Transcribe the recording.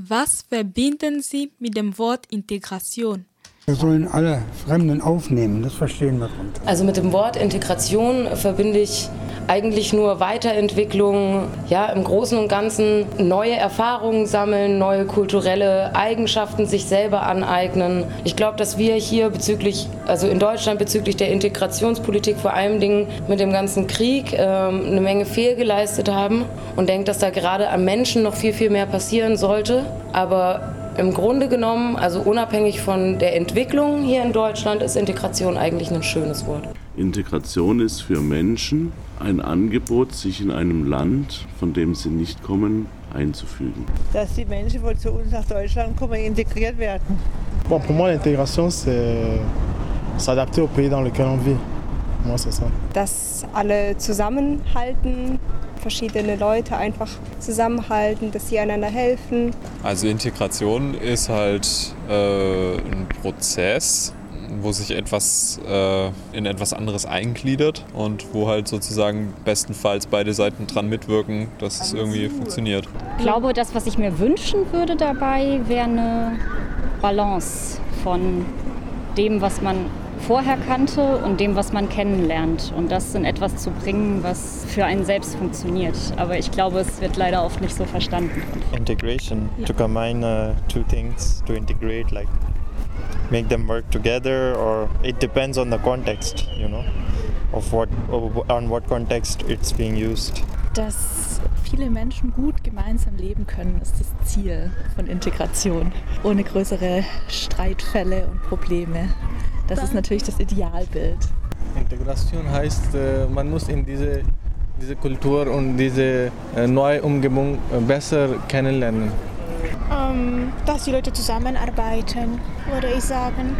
Was verbinden Sie mit dem Wort Integration? Wir sollen alle Fremden aufnehmen, das verstehen wir darunter. Also mit dem Wort Integration verbinde ich eigentlich nur Weiterentwicklung, ja, im Großen und Ganzen neue Erfahrungen sammeln, neue kulturelle Eigenschaften sich selber aneignen. Ich glaube, dass wir hier bezüglich, also in Deutschland bezüglich der Integrationspolitik vor allem Dingen mit dem ganzen Krieg ähm, eine Menge fehlgeleistet haben und denke, dass da gerade am Menschen noch viel, viel mehr passieren sollte. Aber im Grunde genommen, also unabhängig von der Entwicklung hier in Deutschland, ist Integration eigentlich ein schönes Wort. Integration ist für Menschen ein Angebot, sich in einem Land, von dem sie nicht kommen, einzufügen. Dass die Menschen, die zu uns nach Deutschland kommen, integriert werden. Bon, pour moi, l'intégration, c'est s'adapter au pays dans lequel on vit. Moi, c'est ça. Dass alle zusammenhalten, verschiedene Leute einfach zusammenhalten, dass sie einander helfen. Also Integration ist halt äh, ein Prozess, wo sich etwas äh, in etwas anderes eingliedert und wo halt sozusagen bestenfalls beide Seiten dran mitwirken, dass es irgendwie funktioniert. Ich glaube, das, was ich mir wünschen würde dabei, wäre eine Balance von dem, was man vorher kannte und dem, was man kennenlernt. Und das in etwas zu bringen, was für einen selbst funktioniert. Aber ich glaube, es wird leider oft nicht so verstanden. Integration, to combine uh, two things, to integrate, like make them work together, or it depends on the context, you know, of what, on what context it's being used. Dass viele Menschen gut gemeinsam leben können, ist das Ziel von Integration. Ohne größere Streitfälle und Probleme. Das ist natürlich das Idealbild. Integration heißt, man muss in diese, diese Kultur und diese neue Umgebung besser kennenlernen. Um, dass die Leute zusammenarbeiten, würde ich sagen.